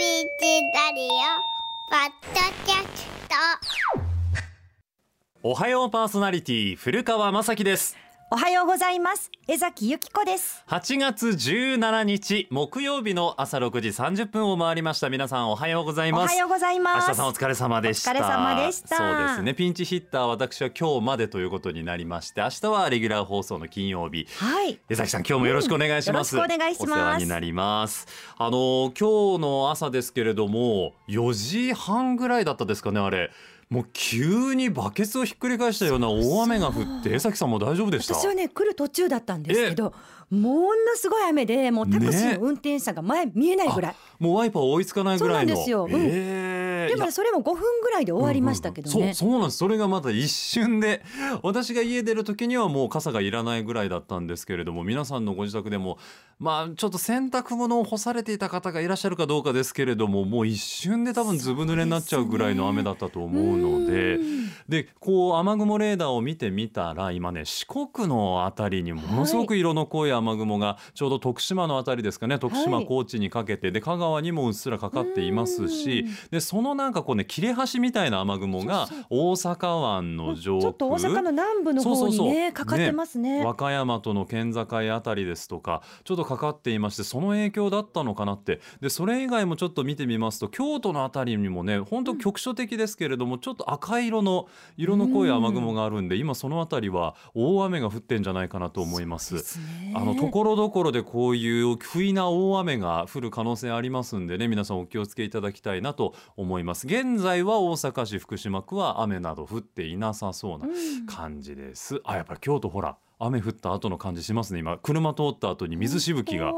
チラリオポッドキャスト。おはようパーソナリティ古川雅樹です。おはようございます。江崎由紀子です。8月17日木曜日の朝6時30分を回りました。皆さんおはようございます。おはようございます。明日さんお疲れ様でした。お疲れ様でした。そうですね。ピンチヒッター私は今日までということになりまして明日はレギュラー放送の金曜日。はい。江崎さん今日もよろしくお願いします、うんよろしくお願いします。お世話になります。あの今日の朝ですけれども4時半ぐらいだったですかねあれもう急にバケツをひっくり返したような大雨が降って江崎さんも大丈夫でした？私はね来る途中だったんですけどものすごい雨でもうタクシーの運転手さんが前見えないぐらい、もうワイパー追いつかないぐらいの。そうなんですよ。うん。えーでもそれも5分ぐらいで終わりましたけどね、うんうんうん。そうそうなんです。それがまた一瞬で 私が家出る時にはもう傘がいらないぐらいだったんですけれども皆さんのご自宅でもまあちょっと洗濯物を干されていた方がいらっしゃるかどうかですけれどももう一瞬で多分ずぶ濡れになっちゃうぐらいの雨だったと思うので。うん。でこう雨雲レーダーを見てみたら今ね四国のあたりにものすごく色の濃い雨雲がちょうど徳島のあたりですかね徳島、はい。高知にかけてで香川にもうっすらかかっていますしでそのなんかこうね切れ端みたいな雨雲が大阪湾の上空。ちょっと大阪の南部の方にねかかってますね。和歌山との県境あたりですとかちょっとかかっていましてその影響だったのかなって。でそれ以外もちょっと見てみますと京都のあたりにもね本当局所的ですけれどもちょっと赤色の色の濃い雨雲があるんで今そのあたりは大雨が降ってんじゃないかなと思います。ですね。あのところどころでこういう不意な大雨が降る可能性ありますんでね皆さんお気をつけいただきたいなと思います現在は大阪市福島区は雨など降っていなさそうな感じです、あやっぱり京都ほら雨降った後の感じしますね。今車通った後に水しぶきが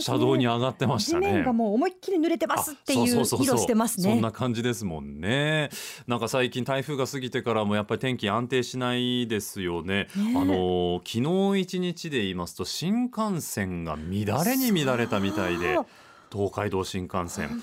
車道に上がってましたね。地面がもう思いっきり濡れてますっていう色してますね。そんな感じですもんね。なんか最近台風が過ぎてからもやっぱり天気安定しないですよね。ねあの昨日一日で言いますと新幹線が乱れに乱れたみたいで東海道新幹線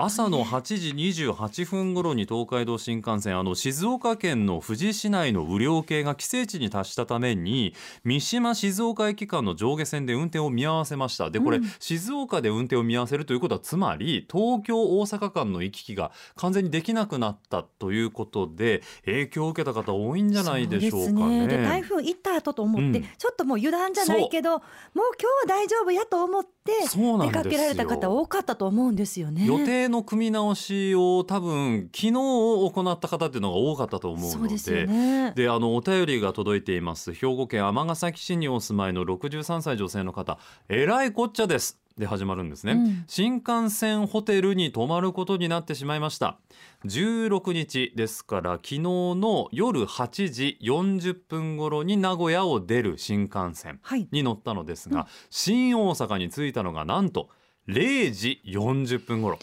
朝の8時28分頃に東海道新幹線あの静岡県の富士市内の雨量計が規制値に達したために三島静岡駅間の上下線で運転を見合わせました。でこれ、うん。静岡で運転を見合わせるということはつまり東京大阪間の行き来が完全にできなくなったということで影響を受けた方多いんじゃないでしょうかそうですね。で台風行った後と思って、うん。ちょっともう油断じゃないけどもう今日は大丈夫やと思って出かけられた方多かったと思うんですよね。予定の組み直しを多分昨日行った方っていうのが多かったと思うのでね。であのお便りが届いています。兵庫県尼崎市にお住まいの63歳女性の方。えらいこっちゃです。で始まるんですね、うん。新幹線ホテルに泊まることになってしまいました。16日ですから昨日の夜8時40分頃に名古屋を出る新幹線はい。に乗ったのですが、新大阪に着いたのがなんと0時40分頃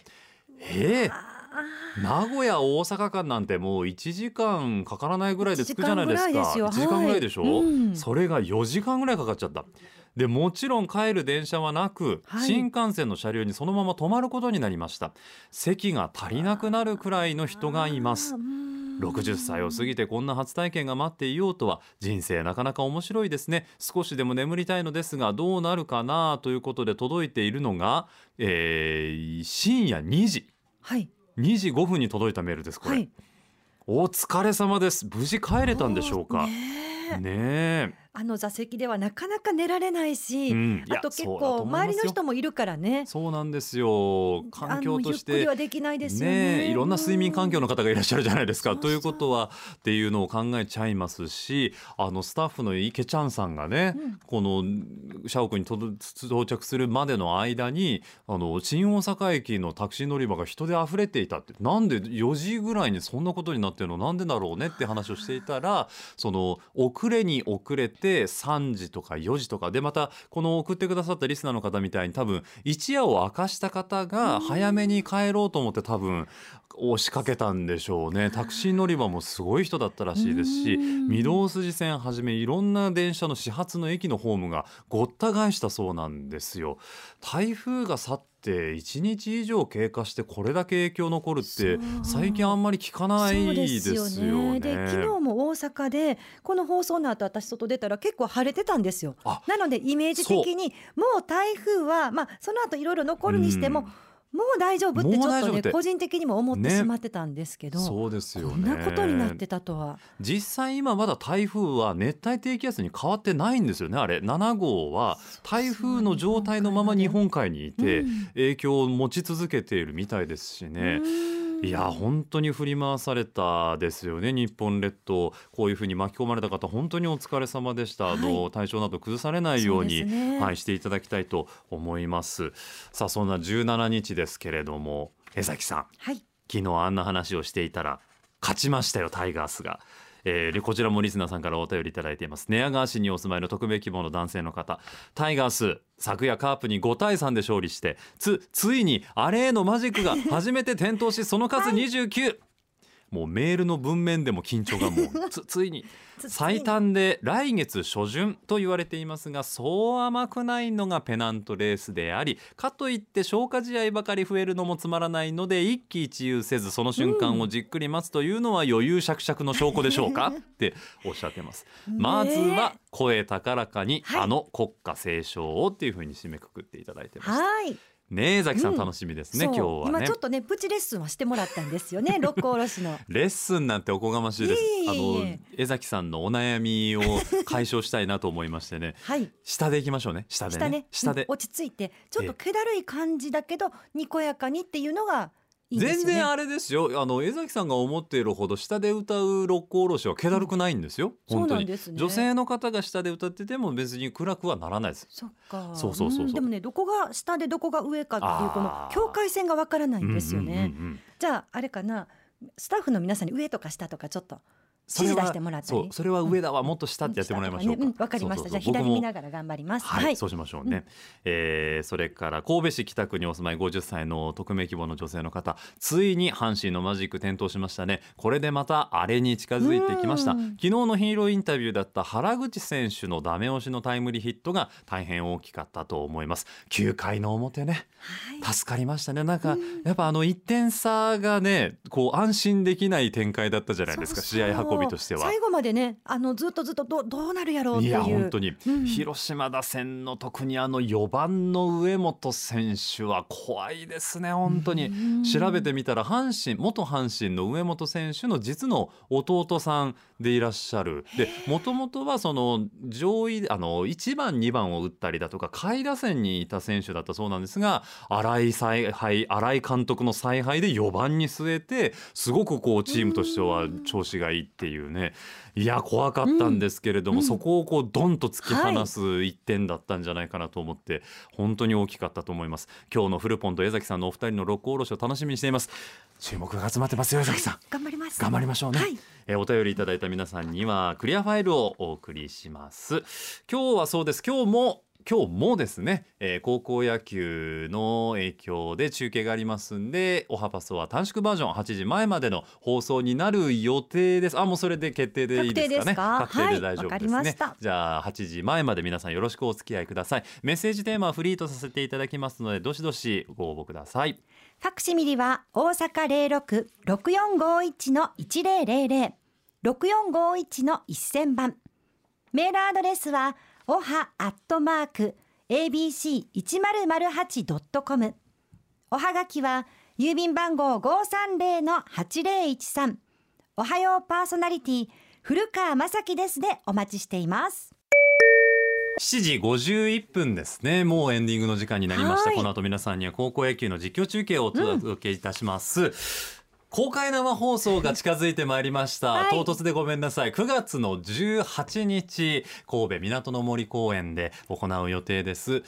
ええ。名古屋大阪間なんてもう1時間かからないぐらいで着くじゃないですか。1 1時間ぐらいでしょ、はい。うん。それが4時間ぐらいかかっちゃった。でもちろん帰る電車はなく、はい。新幹線の車両にそのまま泊まることになりました。席が足りなくなるくらいの人がいます。あーうん。60歳を過ぎてこんな初体験が待っていようとは人生なかなか面白いですね。少しでも眠りたいのですがどうなるかなということで届いているのが、えー深夜2時はい。2時5分に届いたメールですこれ、はい。お疲れ様です。無事帰れたんでしょうか。ねえ。ねえあの座席ではなかなか寝られないし、うんいやあと結構周りの人もいるからね。そうなんですよ環境としあのゆっくりてはできないですよねね。えいろんな睡眠環境の方がいらっしゃるじゃないですか。そうそうということはっていうのを考えちゃいますしあのスタッフの池ちゃんさんがね、うんこの社屋に到着するまでの間にあの新大阪駅のタクシー乗り場が人で溢れていたってなんで4時ぐらいにそんなことになってるの？なんでだろうねって話をしていたらその遅れに遅れて3時とか4時とか。でまたこの送ってくださったリスナーの方みたいに多分一夜を明かした方が早めに帰ろうと思って多分押しかけたんでしょうね。タクシー乗り場もすごい人だったらしいですしうん。御堂筋線はじめいろんな電車の始発の駅のホームがごった返したそうなんですよ。台風が去って1日以上経過してこれだけ影響残るって最近あんまり聞かないそうですよね。で昨日も大阪でこの放送の後私外出たら結構晴れてたんですよ。あなのでイメージ的にもう台風はまあその後いろいろ残るにしてもうんもう大丈夫ってちょっとね個人的にも思ってねしまってたんですけど、そうですよね。こんなことになってたとは。実際今まだ台風は熱帯低気圧に変わってないんですよねあれ。7号は台風の状態のまま日本海にいてうん。影響を持ち続けているみたいですしね。うん。いや本当に振り回されたですよね日本列島。こういうふうに巻き込まれた方本当にお疲れ様でした、あの体調など崩されないようにね。はい、していただきたいと思います。さあそんな17日ですけれども江崎さん。はい。昨日あんな話をしていたら勝ちましたよタイガースが。えーこちらもリスナーさんからお便りいただいています。寝屋川市にお住まいの匿名希望の男性の方。タイガース昨夜カープに5対3で勝利してつついにアレへのマジックが初めて点灯しその数29、もうメールの文面でも緊張がもう つついにつ最短で来月初旬と言われていますがそう甘くないのがペナントレースでありかといって消化試合ばかり増えるのもつまらないので一喜一憂せずその瞬間をじっくり待つというのは余裕しゃくしゃくの証拠でしょうか？っておっしゃってます。まずは声高らかにはいあの国歌斉唱をっていうふうに締めくくっていただいてました。はい。ねえザキさんうん楽しみですね、そう今日はね今ちょっ。とねプチレッスンはしてもらったんですよね 六甲おろしの。レッスンなんておこがましいです。あの江崎さんのお悩みを解消したいなと思いましてね。はい。下で行きましょうね。下でね。下ね下でうん。落ち着いてちょっと気だるい感じだけどにこやかにっていうのがいいね。全然あれですよ。あの江崎さんが思っているほど下で歌う六甲おろしは気だるくないんですよ。そう本当に。なんですね。女性の方が下で歌ってても別に暗くはならないです。そっか。そうそうそうでもねどこが下でどこが上かっていうこの境界線がわからないんですよね。うんうんうんうんじゃああれかなスタッフの皆さんに上とか下とかちょっとそれは指示出してもらったり。そう、それは上だわ、もっと下ってやってもらいましょうわかりました。じゃあ左見ながら頑張ります。はい、そうしましょうね、えーそれから神戸市北区にお住まい50歳の匿名希望の女性の方ついに阪神のマジック点灯しましたね。これでまたあれに近づいてきました。うん。昨日のヒーローインタビューだった原口選手のダメ押しのタイムリーヒットが大変大きかったと思います。9回の表ね。はい。助かりましたね。なんか、やっぱあの1点差がねこう安心できない展開だったじゃないですか。試合運びとしては。最後までねあのずっとずっとどうどうなるやろうっていう。いや本当に、うん。広島打線の特にあの4番の上本選手は怖いですね本当に。うん。調べてみたら阪神元阪神の上本選手の実の弟さんでいらっしゃる。でもともとはその上位あの1番2番を打ったりだとか下位打線にいた選手だったそうなんですが新井采配新井監督の采配で4番に据えてすごくこうチームとしては調子がいいっていうね。いや怖かったんですけれども、うん。そこをこうドンと突き放す1点だったんじゃないかなと思って、本当に大きかったと思います。今日のフルポンと江崎さんのお二人の六甲おろしを楽しみにしています。注目が集まってますよ江崎さん。頑張ります。頑張りましょうね、はい。えーお便りいただいた皆さんにはクリアファイルをお送りします。今日はそうです。今日も今日もですね、えー高校野球の影響で中継がありますんでおはパソは短縮バージョン8時前までの放送になる予定です。あもうそれで決定でいいですかね？確定で大丈夫ですね、りました。じゃあ8時前まで皆さんよろしくお付き合いください。メッセージテーマはフリーとさせていただきますのでどしどしご応募ください。ファクシミリは大阪零六六四五一の一零零零。六四五一の一千番。メールアドレスはおはアットマーク abc 一0 0 8ドットコム。おはがきは郵便番号五三零の八零一三。おはようパーソナリティ古川雅樹ですでお待ちしています。7時51分ですねもうエンディングの時間になりましたはいこの後皆さんには高校野球の実況中継をお届けいたします、公開生放送が近づいてまいりました、はい。唐突でごめんなさい。9月の18日神戸港の森公園で行う予定です。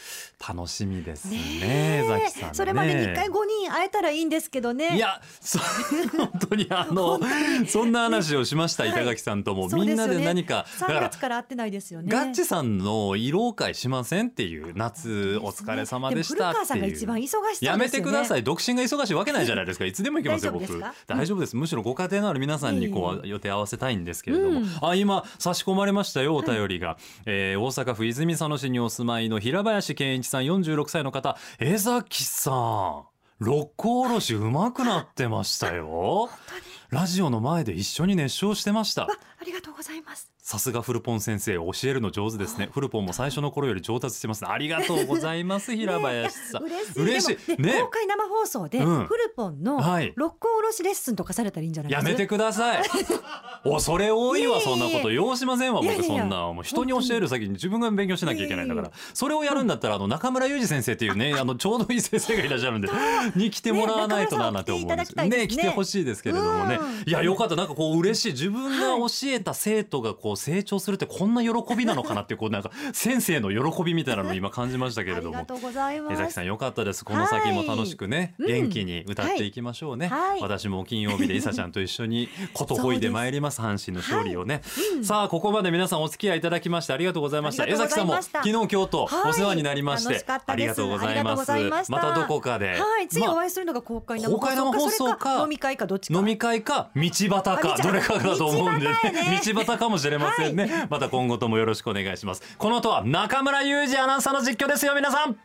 楽しみですねえ。ザキさんね。それまでに一回五人会えたらいいんですけどね。いやそ 本当にあのそんな話をしました、はい板垣さんとも、そうですよね。みんなで何かだ3から月から会ってないですよね。ガッチさんの慰労会しませんっていう夏お疲れ様でしたっても古川さんがいう。一番忙しそうですよね。やめてください独身が忙しいわけないじゃないですかいつでも行けますよ僕大丈夫です。むしろご家庭のある皆さんにこう予定合わせたいんですけれども、うん。あ今差し込まれましたよお便りが、えー大阪府泉佐野市にお住まいの平林健一さん46歳の方。江崎さん六甲おろしうまくなってましたよ。ラジオの前で一緒に熱唱してましたりりがとうございます。さすがフルポン先生教えるの上手ですね。フルポンも最初の頃より上達してますね。ありがとうございます 平林さん、嬉しい。ねね。公開生放送で、うん。フルポンのはい。六甲おろしレッスンとかされたらいいんじゃないやめてください。恐れ多いわそんなこと。要しませんわ僕そんなもう人に教える先に自分が勉強しなきゃいけないんだから。それをやるんだったらあの中村裕二先生っていうね あのちょうどいい先生がいらっしゃるんでに来てもらわないとななんて思う。んですね。来てほしいですけれどもね。うん。いやよかった。なんかこう嬉しい。自分が教えた生徒がこう成長するってこんな喜びなのかなっていうこうなんか先生の喜びみたいなのを今感じましたけれども。江崎さんよかったです。この先も楽しくね、はい元気に歌っていきましょうね、はい。私も金曜日でいさちゃんと一緒にことほいで参ります。阪神の勝利をね、さあここまで皆さんお付き合いいただきましてありがとうございました。江崎さんも昨日今日とはい。お世話になりまして、ありがとうございます。ましたまたどこかで、はい。次まあお会いするのが公開生公開生放送か飲み会かどっちか。飲み会か道端あか道どれかだと思うんでねね。道端かもしれませんね、また今後ともよろしくお願いします。この後は中村裕二アナウンサーの実況ですよ皆さん